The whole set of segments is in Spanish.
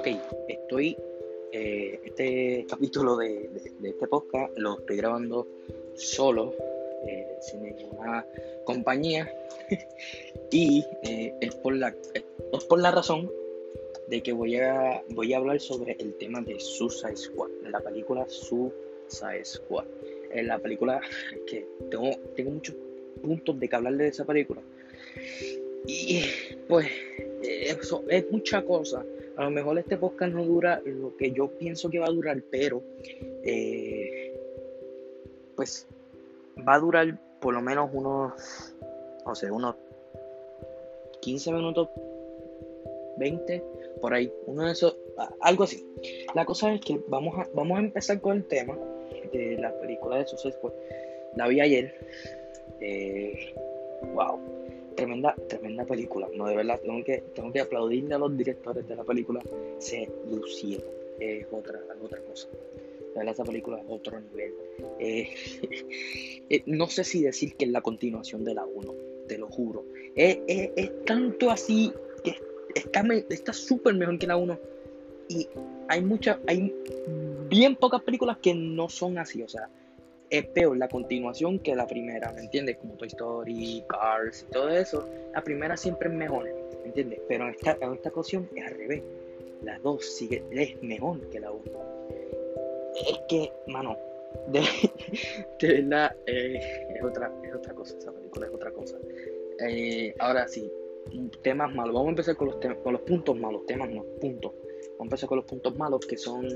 ok, estoy, eh, este capítulo de, este podcast lo estoy grabando solo, eh, sin ninguna compañía, y eh, es, por la, es por la razón de que voy a, voy a hablar sobre el tema de Suicide Squad, la película Suicide Squad. En la película que tengo, tengo muchos puntos de que hablar de esa película. Y pues eso es mucha cosa. A lo mejor este podcast no dura lo que yo pienso que va a durar, pero eh, pues va a durar por lo menos unos, no sé, unos 15 minutos, 20, por ahí, uno de esos, algo así. La cosa es que vamos a, vamos a empezar con el tema de la película de Squad. La vi ayer. Eh, wow tremenda, tremenda película, no de verdad, tengo que, tengo que aplaudirle a los directores de la película, se lucieron, es otra, otra cosa. La esa película es otro nivel. Eh, eh, no sé si decir que es la continuación de la 1, te lo juro. Es, tanto así que está súper mejor que la 1. Y hay muchas, hay bien pocas películas que no son así. O sea, es peor la continuación que la primera, ¿me entiendes? Como Toy Story, Cars y todo eso. La primera siempre es mejor, ¿me entiendes? Pero en esta, en esta ocasión es al revés. La dos sigue, es mejor que la 1. Es que, mano, de, verdad eh, es, otra, es otra cosa. Esa película es otra cosa. Eh, ahora sí, temas malos. Vamos a empezar con los, con los puntos malos. Temas no, puntos. Vamos a empezar con los puntos malos que son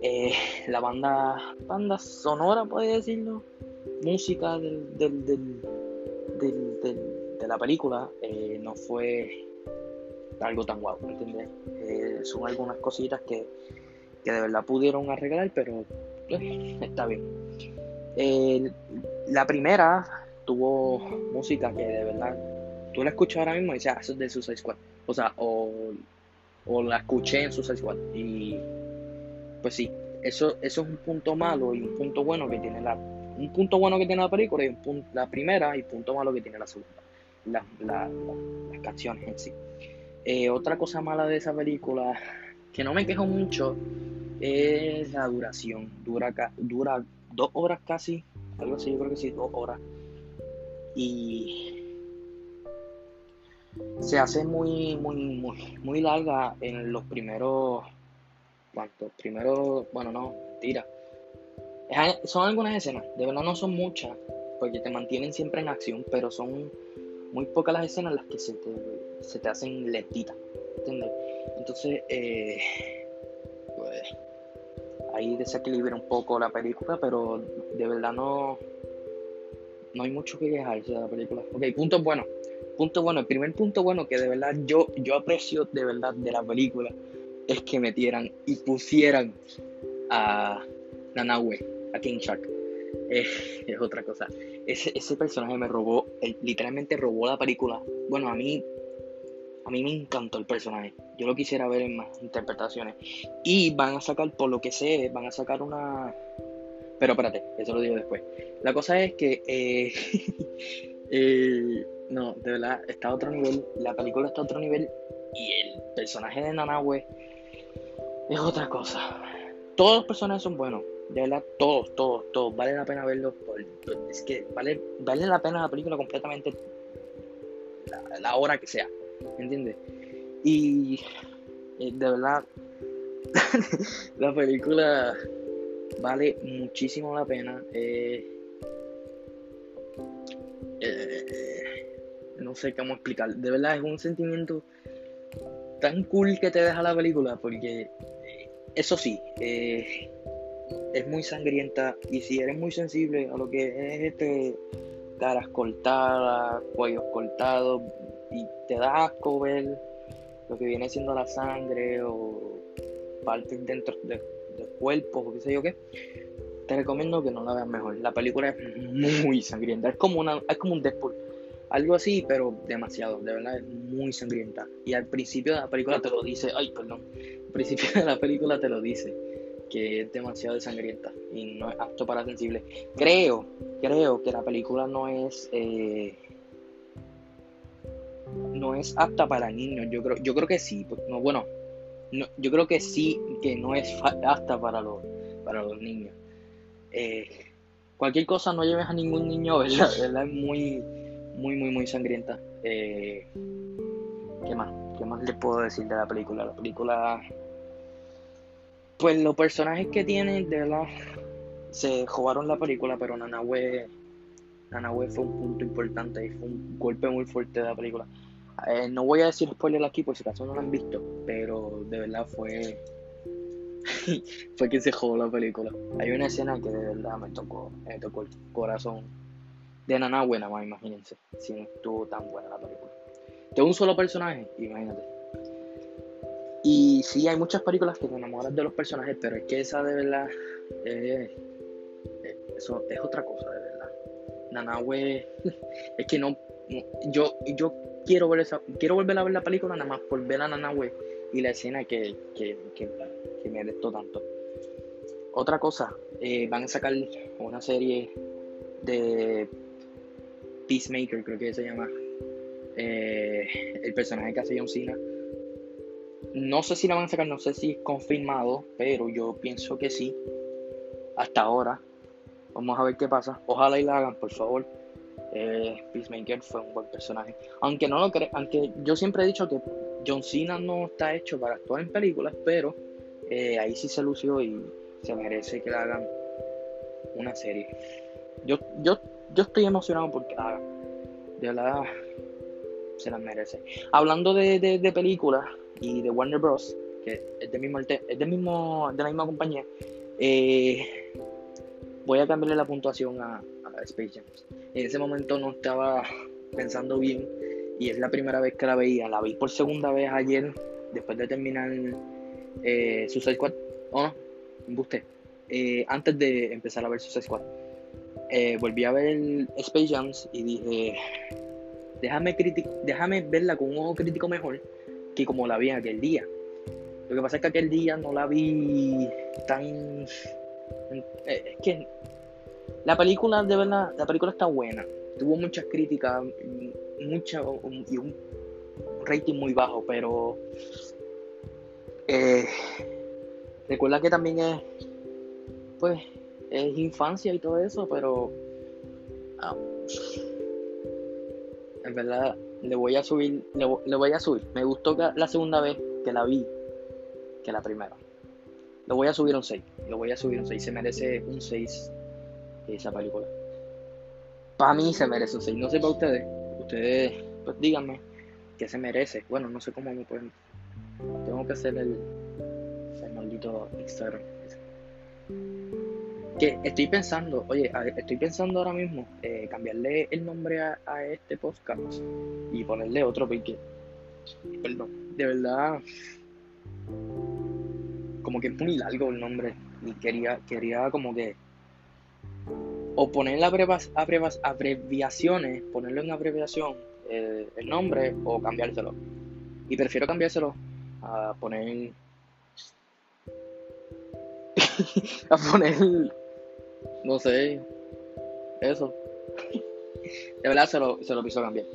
eh, la banda, banda sonora, puede decirlo, música del, del, del, de la película eh, no fue algo tan guapo, ¿entiendes? Eh, son algunas cositas que, que, de verdad pudieron arreglar, pero está bien. la primera tuvo música que de verdad tú la escuchas ahora mismo y dices, ah, eso es de Suicide Squad. O sea, o, o la escuché en Suicide Squad y pues sí, eso, eso es un punto malo y un punto bueno que tiene la un punto bueno que tiene la película y un punto, la primera y punto malo que tiene la segunda las canciones en sí. Eh, otra cosa mala de esa película que no me quejo mucho es la duración. Dura dura dos horas casi algo así yo creo que sí dos horas. Y se hace muy muy muy muy larga en los primeros Primero, bueno, no, tira. son algunas escenas, de verdad no son muchas, porque te mantienen siempre en acción, pero son muy pocas las escenas las que se te, se te hacen lentitas, ¿entiendes? Entonces, eh, pues, ahí desequilibra un poco la película, pero de verdad no, no hay mucho que quejarse de la película. Ok, punto bueno. Punto bueno, el primer punto bueno que de verdad yo, yo aprecio de verdad de la película es que metieran y pusieran a Nanahue, a King Shark. Eh, es otra cosa. Ese, ese personaje me robó, literalmente robó la película. Bueno, a mí, a mí me encantó el personaje. Yo lo quisiera ver en más interpretaciones. Y van a sacar, por lo que sé, van a sacar una. Pero espérate, eso lo digo después. La cosa es que. Eh, eh, no, de verdad, está a otro nivel. La película está a otro nivel. Y el personaje de Nanahue es otra cosa. Todos los personajes son buenos, de verdad, todos, todos, todos. Vale la pena verlos. es que vale, vale la pena la película completamente la, hora que sea, ¿entiendes? Y de verdad, la película vale muchísimo la pena. Eh, eh, no sé cómo explicar. De verdad es un sentimiento tan cool que te deja la película porque eso sí, eh, es muy sangrienta y si eres muy sensible a lo que es este caras cortadas, cuellos cortados y te da asco ver lo que viene siendo la sangre o partes dentro del cuerpo o qué sé yo qué, te recomiendo que no la veas mejor. La película es muy sangrienta, es como una, es como un Deadpool, algo así, pero demasiado, de verdad es muy sangrienta. Y al principio de la película te lo dice, ay, perdón, principio de la película te lo dice, que es demasiado sangrienta y no es apto para sensible. Creo, creo que la película no es eh, no es apta para niños. Yo creo, yo creo que sí. No, bueno, yo creo que sí, que no es apta para los, para los niños. Eh, cualquier cosa no lleves a ningún niño, ¿verdad? Es muy, muy, muy, muy sangrienta. Eh, ¿Qué más? ¿Qué más les puedo decir de la película? La película, pues los personajes que tienen, de verdad, se jugaron la película, pero Nanahue, Nanahue fue un punto importante y fue un golpe muy fuerte de la película. Eh, no voy a decir spoiler aquí por si acaso no lo han visto, pero de verdad fue fue quien se jugó la película. Hay una escena que de verdad me tocó, me tocó el corazón. De nana buena más, imagínense, si no estuvo tan buena la película. De un solo personaje, imagínate. Y sí, hay muchas películas que te enamoras de los personajes, pero es que esa de verdad eh, eso es otra cosa, de verdad. Nanahue, es que no, yo, yo quiero ver esa, quiero volver a ver la película nada más por ver a Nanahue y la escena que, que, que, me gustó tanto. Otra cosa, eh, van a sacar una serie de Peacemaker, creo que se llama. Eh, el personaje que hace John Cena. No sé si la van a sacar, no sé si es confirmado, pero yo pienso que sí. Hasta ahora. Vamos a ver qué pasa. Ojalá y la hagan, por favor. Eh, Peacemaker fue un buen personaje. Aunque no lo creo, aunque yo siempre he dicho que John Cena no está hecho para actuar en películas, pero eh, ahí sí se lució y se merece que le hagan una serie. Yo, yo, yo estoy emocionado porque la hagan. De verdad, se la merece. Hablando de, de, películas y de Warner Bros., que es, del mismo, es del mismo, de la misma compañía, eh, voy a cambiarle la puntuación a, a Space Jam. En ese momento no estaba pensando bien y es la primera vez que la veía. La vi por segunda vez ayer, después de terminar eh, Suicide Squad. ¿O no? Embuste. Eh, antes de empezar a ver Suicide Squad. Eh, volví a ver Space Jams y dije, déjame, déjame verla con un ojo crítico mejor que como la vi aquel día. Lo que pasa es que aquel día no la vi tan... Eh, es que la película, de verdad, la película está buena. Tuvo muchas críticas, mucha, y un rating muy bajo, pero eh, recuerda que también es, pues, es infancia y todo eso, pero ah, en verdad le voy a subir, le, voy a subir. Me gustó la segunda vez que la vi que la primera. Le voy a subir un 6. Lo voy a subir un 6. Se merece un 6 esa película. Para mí se merece un 6. No sé para ustedes. Ustedes, pues díganme qué se merece. Bueno, no sé cómo me pueden tengo que hacer el, el maldito Instagram. Que estoy pensando, oye, estoy pensando ahora mismo eh, cambiarle el nombre a, este podcast y ponerle otro porque, perdón, de verdad, como que es muy largo el nombre y quería, quería como que o poner abreviaciones, ponerle una abreviación eh, el nombre o cambiárselo. Y prefiero cambiárselo a poner a poner no sé. Eso. De verdad se lo, se lo piso cambiar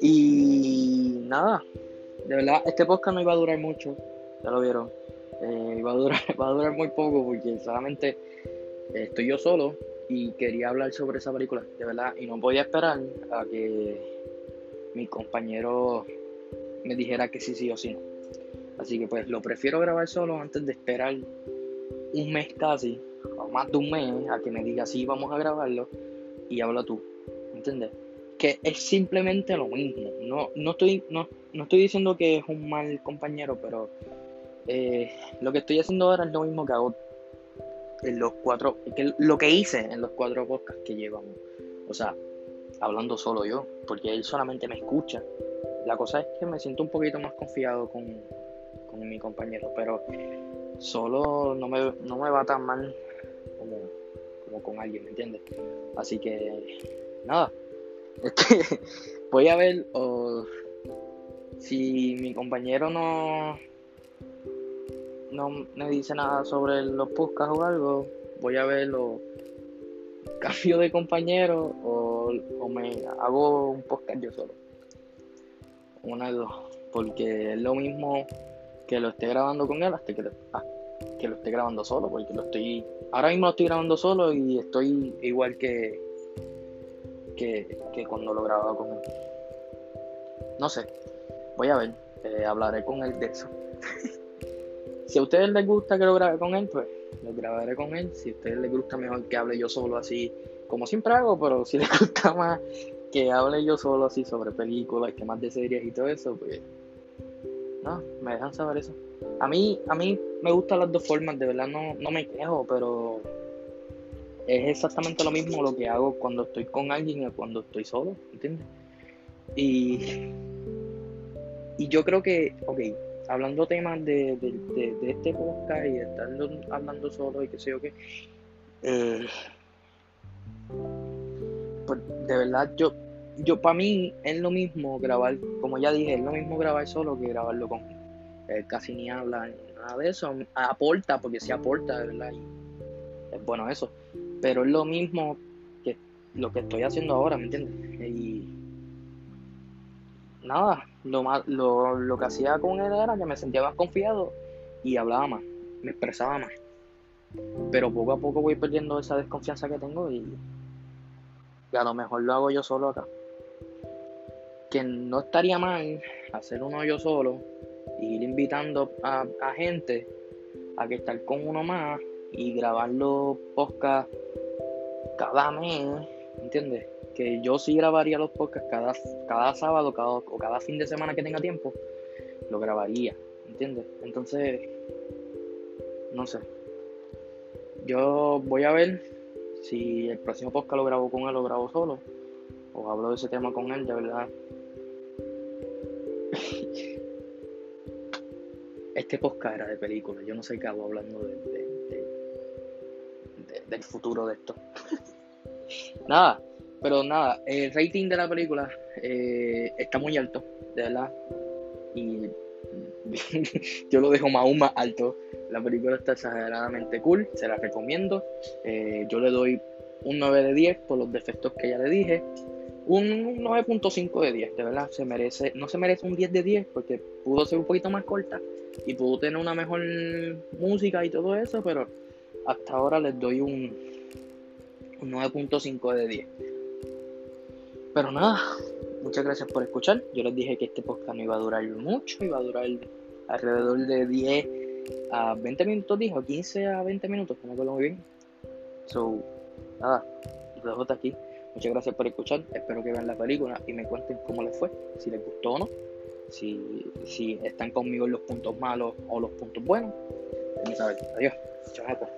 y nada. De verdad este podcast no iba a durar mucho. Ya lo vieron. Eh, va, a durar, va a durar muy poco porque solamente estoy yo solo y quería hablar sobre esa película de verdad. Y no podía esperar a que mi compañero me dijera que sí sí o sí no. Así que pues lo prefiero grabar solo antes de esperar un mes casi, o más de un mes, a que me diga sí, vamos a grabarlo y habla tú. ¿Entiendes? Que es simplemente lo mismo. No, no, estoy, no, estoy diciendo que es un mal compañero, pero eh, lo que estoy haciendo ahora es lo mismo que hago en los cuatro, que lo que hice en los cuatro podcasts que llevamos. O sea, hablando solo yo, porque él solamente me escucha. La cosa es que me siento un poquito más confiado con, con mi compañero, pero solo no me, no me va tan mal como, con alguien, ¿me entiendes? Así que, nada, este, voy a ver o, si mi compañero no, no me dice nada sobre los podcasts o algo, voy a ver lo cambio de compañero o, o me hago un podcast yo solo. Una de dos. Porque es lo mismo que lo esté grabando con él hasta que ah, que lo esté grabando solo, porque lo estoy, ahora mismo lo estoy grabando solo y estoy igual que, que, cuando lo grababa con él. No sé, voy a ver, eh, hablaré con él de eso. si a ustedes les gusta que lo grabe con él, pues lo grabaré con él. Si a ustedes les gusta mejor que hable yo solo así, como siempre hago, pero si les gusta más que hable yo solo así sobre películas, que más de series y todo eso, pues no, me dejan saber eso. A mí, a mí me gustan las dos formas, de verdad no, no me quejo, pero es exactamente lo mismo lo que hago cuando estoy con alguien y cuando estoy solo, ¿entiendes? Y, y yo creo que, ok, hablando temas de, de, este podcast y de estar hablando solo y qué sé yo qué, eh, pues de verdad yo yo para mí es lo mismo grabar, como ya dije, es lo mismo grabar solo que grabarlo con él. casi ni habla ni nada de eso. Aporta, porque sí aporta, de verdad. es bueno eso. Pero es lo mismo que lo que estoy haciendo ahora, ¿me entiendes? Y nada, lo, más, lo, lo que hacía con él era que me sentía más confiado y hablaba más, me expresaba más. Pero poco a poco voy perdiendo esa desconfianza que tengo y, y a lo mejor lo hago yo solo acá que no estaría mal hacer uno yo solo e ir invitando a, gente a que estar con uno más y grabar los podcasts cada mes, ¿entiendes? Que yo sí grabaría los podcasts cada, cada sábado o cada fin de semana que tenga tiempo, lo grabaría, ¿entiendes? Entonces, no sé. Yo voy a ver si el próximo podcast lo grabo con él o lo grabo solo, o hablo de ese tema con él, de verdad este podcast era de película. Yo no sé qué hago hablando de, del futuro de esto. nada, pero nada, el rating de la película eh, está muy alto, de verdad. Y yo lo dejo más aún más alto. La película está exageradamente cool, se la recomiendo. Eh, yo le doy un 9 de 10 por los defectos que ya le dije un 9.5 de 10, de verdad, se merece, no se merece un 10 de 10 porque pudo ser un poquito más corta y pudo tener una mejor música y todo eso, pero hasta ahora les doy un, un 9.5 de 10. Pero nada, muchas gracias por escuchar. Yo les dije que este podcast no iba a durar mucho, iba a durar alrededor de 10 a 20 minutos, dijo, 15 a 20 minutos, no me acuerdo muy bien. So, nada, los dejo hasta aquí. Muchas gracias por escuchar. Espero que vean la película y me cuenten cómo les fue, si les gustó o no. Si, si están conmigo en los puntos malos o los puntos buenos. Adiós. Chao.